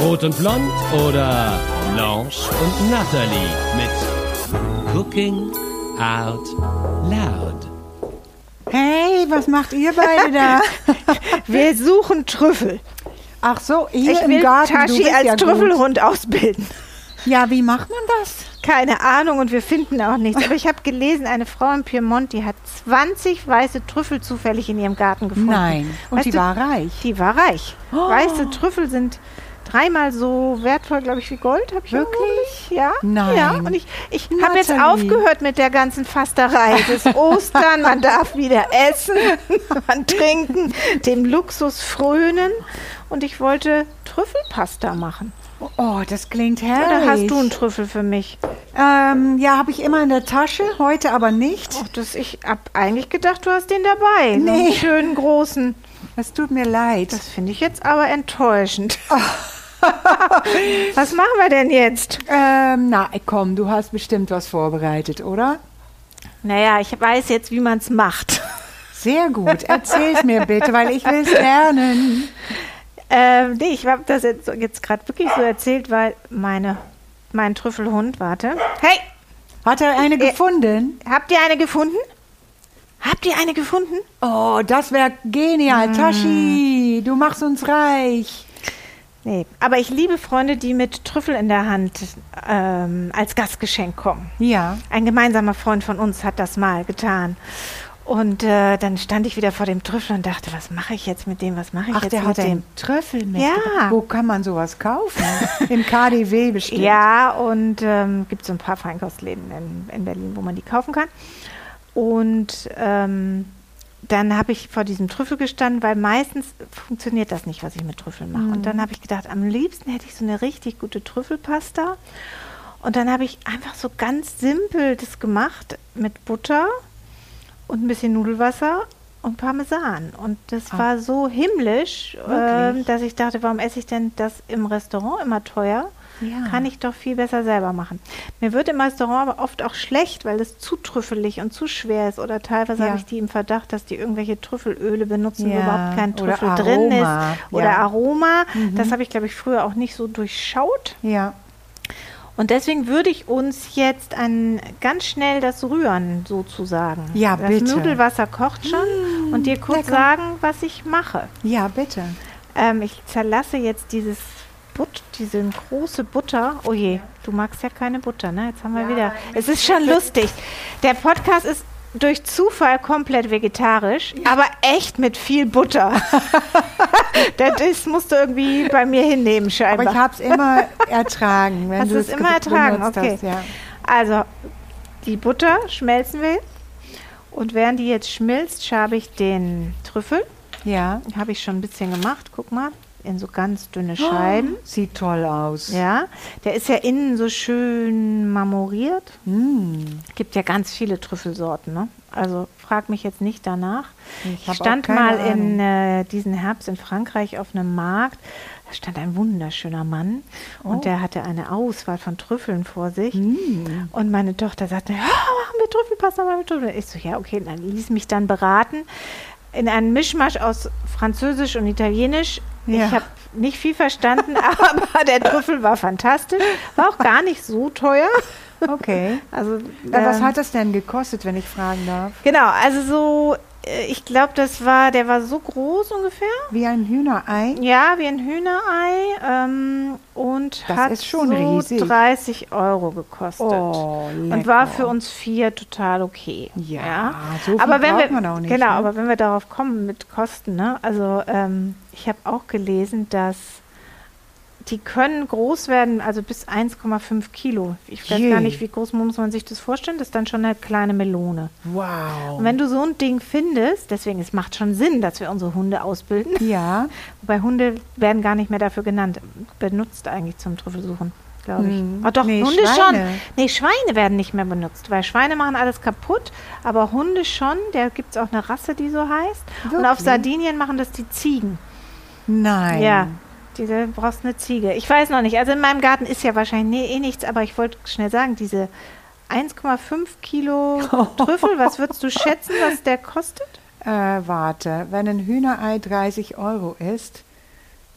Rot und Blond oder Blanche und Natalie mit Cooking Out Loud. Hey, was macht ihr beide da? Wir suchen Trüffel. Ach so, hier Ich im will Garten. Tashi als ja gut. Trüffelhund ausbilden. Ja, wie macht man das? Keine Ahnung und wir finden auch nichts. Aber ich habe gelesen, eine Frau in Piemont, die hat 20 weiße Trüffel zufällig in ihrem Garten gefunden. Nein. Und Weißt die du, war reich. Die war reich. Oh. Weiße Trüffel sind dreimal so wertvoll, glaube ich, wie Gold. Hab ich Wirklich? Ja. Nein. Ja, und ich, ich habe jetzt aufgehört mit der ganzen Fasterei. Es ist Ostern, man darf wieder essen, man trinken, dem Luxus frönen. Und ich wollte Trüffelpasta machen. Oh, das klingt herrlich. Oder hast du einen Trüffel für mich? Ähm, ja, habe ich immer in der Tasche, heute aber nicht. Ach, das, ich habe eigentlich gedacht, du hast den dabei. So einen Nee. schönen großen. Es tut mir leid. Das finde ich jetzt aber enttäuschend. Was machen wir denn jetzt? Ähm, na, komm, du hast bestimmt was vorbereitet, oder? Naja, ich weiß jetzt, wie man es macht. Sehr gut. Erzähl's mir bitte, weil ich will es lernen. Ähm, nee, ich habe das jetzt, jetzt gerade wirklich so erzählt, weil meine, mein Trüffelhund, warte. Hey, Hat er eine Äh, gefunden? habt ihr eine gefunden? Habt ihr eine gefunden? Oh, das wäre genial. Mm. Tashi, du machst uns reich. Nee, aber ich liebe Freunde, die mit Trüffel in der Hand ähm, als Gastgeschenk kommen. Ja. Ein gemeinsamer Freund von uns hat das mal getan. Und äh, dann stand ich wieder vor dem Trüffel und dachte, was mache ich jetzt mit dem? Was mache ich Ach, jetzt der mit hat dem? den Trüffel mit. Ja. Wo kann man sowas kaufen? Im KDW bestimmt. Ja, und ähm, gibt so ein paar Feinkostläden in, in Berlin, wo man die kaufen kann. Und ähm, dann habe ich vor diesem Trüffel gestanden, weil meistens funktioniert das nicht, was ich mit Trüffeln mache. Und dann habe ich gedacht, am liebsten hätte ich so eine richtig gute Trüffelpasta. Und dann habe ich einfach so ganz simpel das gemacht mit Butter und ein bisschen Nudelwasser und Parmesan. Und das Ah. war so himmlisch, ähm, dass ich dachte, warum esse ich denn das im Restaurant immer teuer? Ja. Kann ich doch viel besser selber machen. Mir wird im Restaurant aber oft auch schlecht, weil es zu trüffelig und zu schwer ist. Oder teilweise Ja. habe ich die im Verdacht, dass die irgendwelche Trüffelöle benutzen, wo Ja, überhaupt kein Trüffel drin Aroma, ist. Oder ja. Mhm. Aroma. Das habe ich, glaube ich, früher auch nicht so durchschaut. Ja. Und deswegen würde ich uns jetzt ein, ganz schnell das rühren, sozusagen. Ja, das bitte. Nudelwasser kocht schon. und dir kurz lecker. sagen, was ich mache. Ja, bitte. Ähm, ich zerlasse jetzt dieses But, diese große Butter. Oh je, du magst ja keine Butter, ne? Jetzt haben wir wieder. Es ist schon lustig. Der Podcast ist durch Zufall komplett vegetarisch, aber echt mit viel Butter. das ist, musst du irgendwie bei mir hinnehmen, Aber scheinbar. ich habe es immer ertragen. Wenn Hast du es immer ge- ertragen? Okay. Hast, ja. Also, die Butter schmelzen will. Und während die jetzt schmilzt, schabe ich den Trüffel. ja. Habe ich schon ein bisschen gemacht. Guck mal, in so ganz dünne Scheiben. Sieht toll aus. Ja, der ist ja innen so schön marmoriert. Mm. Gibt ja ganz viele Trüffelsorten, ne? Also frag mich jetzt nicht danach. Ich Ich, stand mal Ahnung. in äh, diesen Herbst in Frankreich auf einem Markt. Da stand ein wunderschöner Mann Oh. und der hatte eine Auswahl von Trüffeln vor sich. Mm. Und meine Tochter sagte, ja, machen wir Trüffelpasta, machen wir Trüffel. Ich so, ja, okay, dann ließ mich dann beraten in einen Mischmasch aus Französisch und Italienisch. Ja. Ich habe nicht viel verstanden, aber der Trüffel war fantastisch. War auch gar nicht so teuer. Okay. Also, Äh, was ähm, hat das denn gekostet, wenn ich fragen darf? Genau, also so, ich glaube, das war, der war so groß ungefähr. Wie ein Hühnerei? Ja, wie ein Hühnerei ähm, und Das hat so riesig. 30 Euro gekostet. Oh, und war für uns vier total okay. Ja, so viel aber wenn wir, man auch nicht, Genau, ne? aber wenn wir darauf kommen mit Kosten, ne? Also ähm, ich habe auch gelesen, dass die können groß werden, also bis 1,5 Kilo. Ich weiß Je. gar nicht, wie groß muss man sich das vorstellen. Das ist dann schon eine kleine Melone. Wow. Und wenn du so ein Ding findest, deswegen es macht schon Sinn, dass wir unsere Hunde ausbilden. ja, Wobei Hunde werden gar nicht mehr dafür genannt, benutzt eigentlich zum Trüffelsuchen. glaube ich. Hm. Oh, doch, Nee, Hunde schon. Schweine. Nee, Schweine werden nicht mehr benutzt, weil Schweine machen alles kaputt, aber Hunde schon. Da gibt es auch eine Rasse, die so heißt. Und auf Wirklich? Sardinien machen das die Ziegen. Nein. Ja, diese brauchst eine Ziege. Ich weiß noch nicht. Also in meinem Garten ist ja wahrscheinlich nee, eh nichts, aber ich wollte schnell sagen, diese 1,5 Kilo Trüffel, was würdest du schätzen, was der kostet? Äh, warte, wenn ein Hühnerei 30 Euro ist,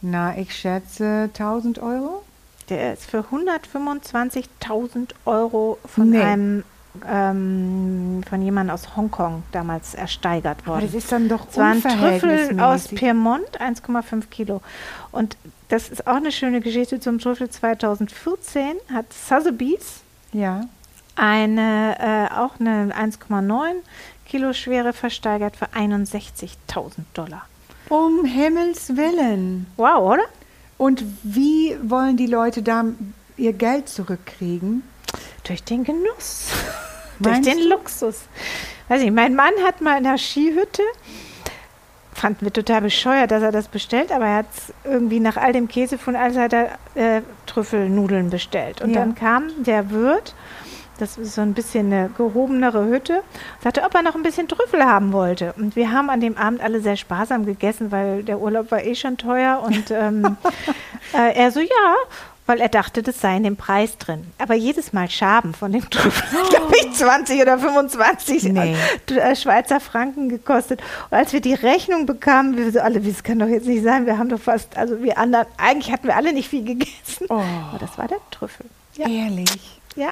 na, ich schätze 1000 Euro? Der ist für 125.000 Euro von Nee. einem ähm, von jemandem aus Hongkong damals ersteigert Aber worden. das ist dann doch Es war ein Trüffel aus. Piemont, 1,5 Kilo. Und das ist auch eine schöne Geschichte zum Trüffel. 2014 hat Sotheby's Ja. eine, äh, auch eine 1,9 Kilo schwere versteigert für 61.000 Dollar. Um Himmels Willen. Wow, oder? Und wie wollen die Leute da ihr Geld zurückkriegen? Durch den Genuss. Durch den du? Luxus. Weiß ich, mein Mann hat mal in der Skihütte, fanden wir total bescheuert, dass er das bestellt, aber er hat irgendwie nach all dem Käse von alles hat er äh, Trüffelnudeln bestellt. Und Ja. dann kam der Wirt, das ist so ein bisschen eine gehobenere Hütte, sagte, ob er noch ein bisschen Trüffel haben wollte. Und wir haben an dem Abend alle sehr sparsam gegessen, weil der Urlaub war eh schon teuer. Und ähm, äh, er so, ja, weil er dachte, das sei in dem Preis drin. Aber jedes Mal Schaben von dem Trüffel, glaube ich, 20 oder 25 Nee. äh, Schweizer Franken gekostet. Und als wir die Rechnung bekamen, wir so alle, das kann doch jetzt nicht sein, wir haben doch fast, also wir anderen, eigentlich hatten wir alle nicht viel gegessen. Oh. Aber das war der Trüffel. Ja. Ehrlich. ja.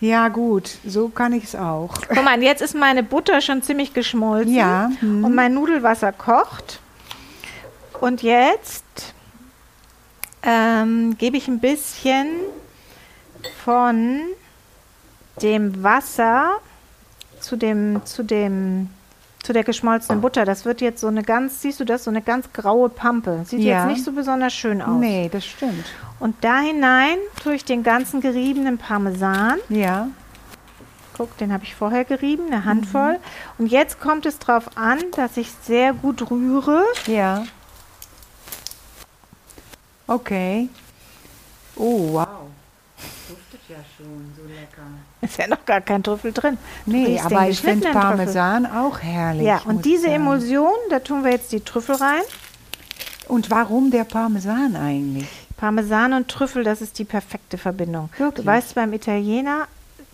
Ja, gut, so kann ich es auch. Guck mal, jetzt ist meine Butter schon ziemlich geschmolzen. Ja, hm. Und mein Nudelwasser kocht. Und jetzt ähm, gebe ich ein bisschen von dem Wasser zu dem, zu dem, zu der geschmolzenen Butter. Das wird jetzt so eine ganz, siehst du das, so eine ganz graue Pampe. Sieht Ja. jetzt nicht so besonders schön aus. Nee, das stimmt. Und da hinein tue ich den ganzen geriebenen Parmesan. Ja. Guck, den habe ich vorher gerieben, eine Handvoll. Und jetzt kommt es darauf an, dass ich sehr gut rühre. Ja. Okay. Oh, wow. Duftet ja schon so lecker. Ist ja noch gar kein Trüffel drin. Nee, aber ich finde Parmesan auch herrlich. Ja, und diese sagen. Emulsion, da tun wir jetzt die Trüffel rein. Und warum der Parmesan eigentlich? Parmesan und Trüffel, das ist die perfekte Verbindung. Wirklich? Du weißt, beim Italiener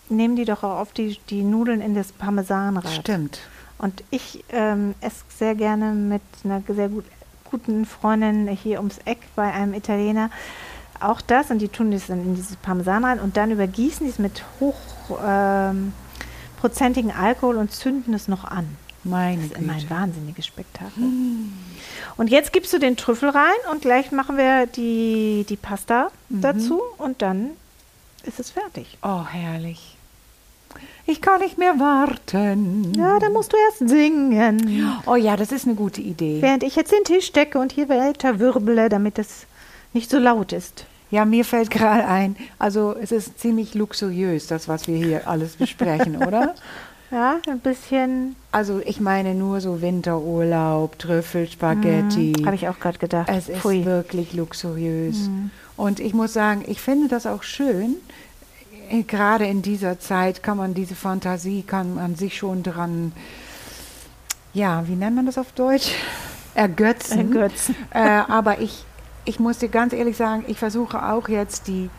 nehmen die doch auch oft die, die Nudeln in das Parmesanrad. Stimmt. Und ich ähm, esse sehr gerne mit einer sehr gut, guten Freundin hier ums Eck bei einem Italiener auch das und die tun das dann in dieses Parmesan rein und dann übergießen die es mit hochprozentigen ähm, Alkohol und zünden es noch an. Meine Das ist immer ein wahnsinniges Spektakel. Und jetzt gibst du den Trüffel rein und gleich machen wir die, die Pasta dazu und dann ist es fertig. Oh, herrlich. Ich kann nicht mehr warten. Ja, dann musst du erst singen. Oh ja, das ist eine gute Idee. Während ich jetzt den Tisch decke und hier weiter wirbele, damit es nicht so laut ist. Ja, mir fällt gerade ein, also es ist ziemlich luxuriös, das, was wir hier alles besprechen, oder? Ja, ein bisschen, Also ich meine nur so Winterurlaub, Trüffel, Spaghetti. habe ich auch gerade gedacht. Es ist Pfui. wirklich luxuriös. Und ich muss sagen, ich finde das auch schön. Äh, Gerade in dieser Zeit kann man diese Fantasie, kann man sich schon dran, ja, wie nennt man das auf Deutsch? Ergötzen. Ergötzen. Äh, aber ich, ich muss dir ganz ehrlich sagen, ich versuche auch jetzt die,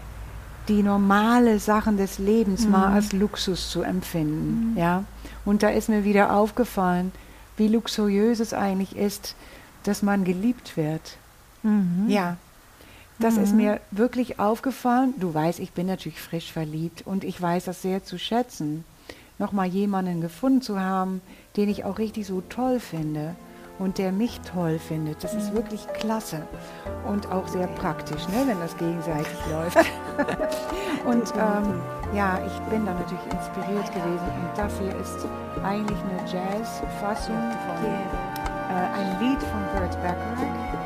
die normale Sachen des Lebens mal als Luxus zu empfinden. Ja? Und da ist mir wieder aufgefallen, wie luxuriös es eigentlich ist, dass man geliebt wird. Mhm. Ja, das ist mir wirklich aufgefallen. Du weißt, ich bin natürlich frisch verliebt und ich weiß das sehr zu schätzen, nochmal jemanden gefunden zu haben, den ich auch richtig so toll finde und der mich toll findet. Das ist wirklich klasse und auch sehr praktisch, ne, wenn das gegenseitig läuft. und ähm, ja, ich bin da natürlich inspiriert gewesen und das hier ist eigentlich eine Jazz-Fassung von äh, ein Lied von Burt Bacharach.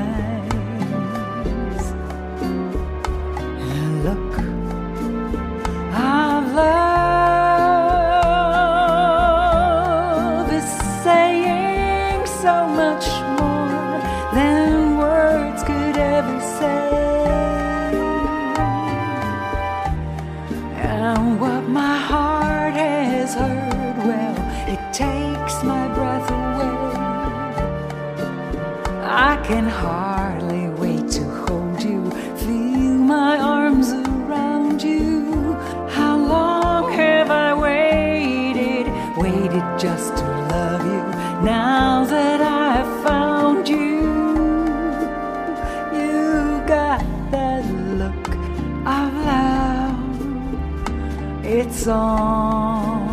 On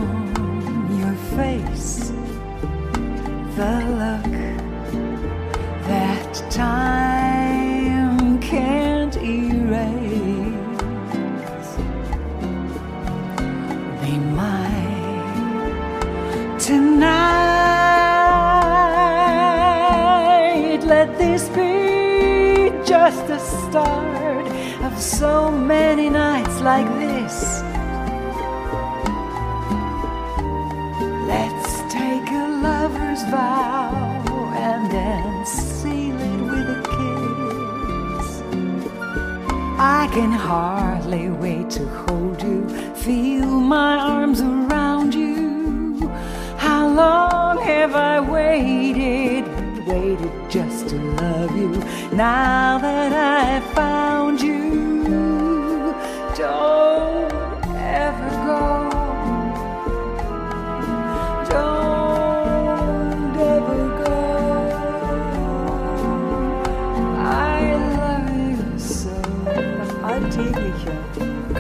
your face, the look that time can't erase. Be mine tonight. Let this be just the start of so many nights like this. Can hardly wait to hold you, feel my arms around you. How long have I waited, waited just to love you? Now that I've found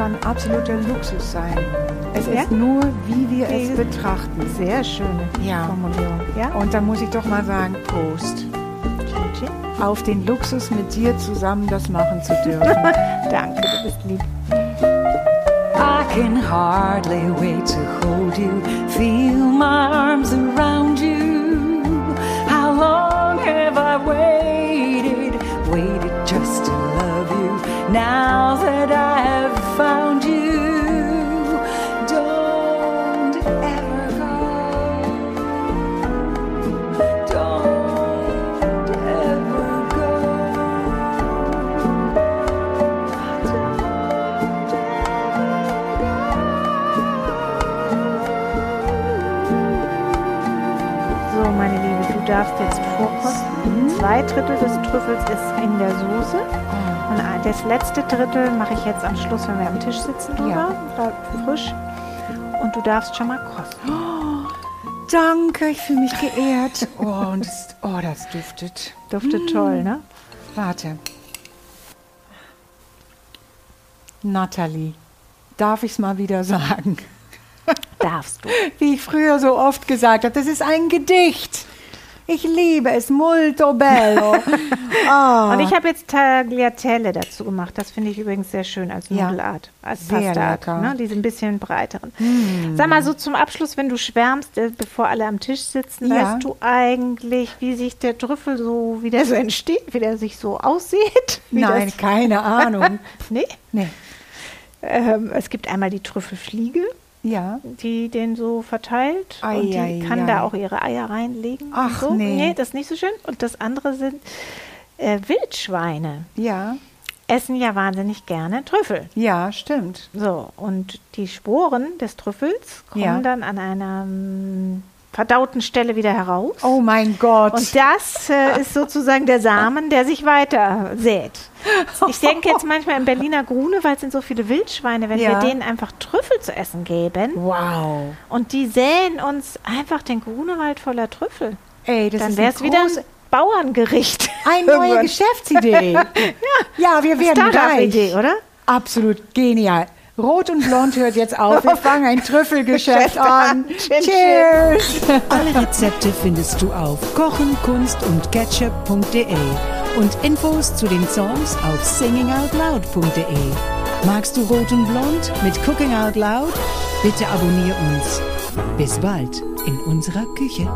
kann absoluter Luxus sein. Es Ja? ist nur, wie wir es betrachten. Sehr schöne Ja. Formulierung. Ja? Und da muss ich doch mal sagen, Prost. Auf den Luxus, mit dir zusammen das machen zu dürfen. Danke, du bist lieb. I can hardly wait to hold you, feel my arms around you. Trüffels ist in der Soße. Und ein- das letzte Drittel mache ich jetzt am Schluss, wenn wir am Tisch sitzen, drüber. Da- Frisch. Und du darfst schon mal kosten. Danke, ich fühle mich geehrt. Oh, und es, oh, das duftet. Duftet toll, ne? Warte. Natalie, darf ich es mal wieder sagen? Darfst du. Wie ich früher so oft gesagt habe, das ist ein Gedicht. Ich liebe es, molto bello. Ah, Und ich habe jetzt Tagliatelle dazu gemacht. Das finde ich übrigens sehr schön als Ja. Nudelart, als Sehr Pastaart. Ne? Diese ein bisschen breiteren. Sag mal so zum Abschluss, wenn du schwärmst, äh, bevor alle am Tisch sitzen, Ja. weißt du eigentlich, wie sich der Trüffel so, wie der so entsteht, wie der sich so aussieht? Nein, keine Ahnung. nee? Nee. Ähm, es gibt einmal die Trüffelfliege, Ja. die den so verteilt. Ei, und die ei, kann ei. da auch ihre Eier reinlegen. Ach, so. nee. Nee, das ist nicht so schön. Und das andere sind äh, Wildschweine. Ja. Essen ja wahnsinnig gerne Trüffel. Ja, stimmt. So, und die Sporen des Trüffels kommen Ja. dann an einer mm, verdauten Stelle wieder heraus. Oh mein Gott. Und das äh, ist sozusagen der Samen, der sich weiter sät. Ich denke jetzt manchmal in Berliner Grune, weil es sind so viele Wildschweine, wenn Ja. wir denen einfach Trüffel zu essen geben wow. und die säen uns einfach den Grunewald voller Trüffel, Ey, das dann wäre es wieder ein Bauerngericht. eine neue. Geschäftsidee. ja. ja, wir werden reich. oder? Absolut genial. Rot und Blond hört jetzt auf. Wir fangen ein Trüffelgeschäft an. Cheers. Alle Rezepte findest du auf kochen, kunst und ketchup.de und Infos zu den Songs auf singingoutloud.de. Magst du Rot und Blond mit Cooking Out Loud? Bitte abonnier uns. Bis bald in unserer Küche.